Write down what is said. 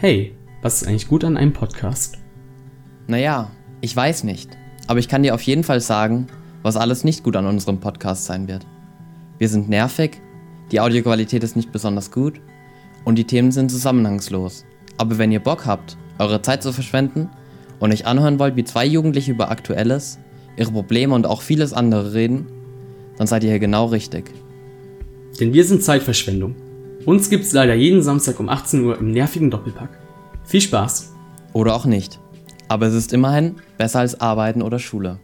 Hey, was ist eigentlich gut an einem Podcast? Naja, ich weiß nicht. Aber ich kann dir auf jeden Fall sagen, was alles nicht gut an unserem Podcast sein wird. Wir sind nervig, die Audioqualität ist nicht besonders gut und die Themen sind zusammenhangslos. Aber wenn ihr Bock habt, eure Zeit zu verschwenden und euch anhören wollt, wie zwei Jugendliche über Aktuelles, ihre Probleme und auch vieles andere reden, dann seid ihr hier genau richtig. Denn wir sind Zeitverschwendung. Uns gibt's leider jeden Samstag um 18 Uhr im nervigen Doppelpack. Viel Spaß! Oder auch nicht. Aber es ist immerhin besser als Arbeiten oder Schule.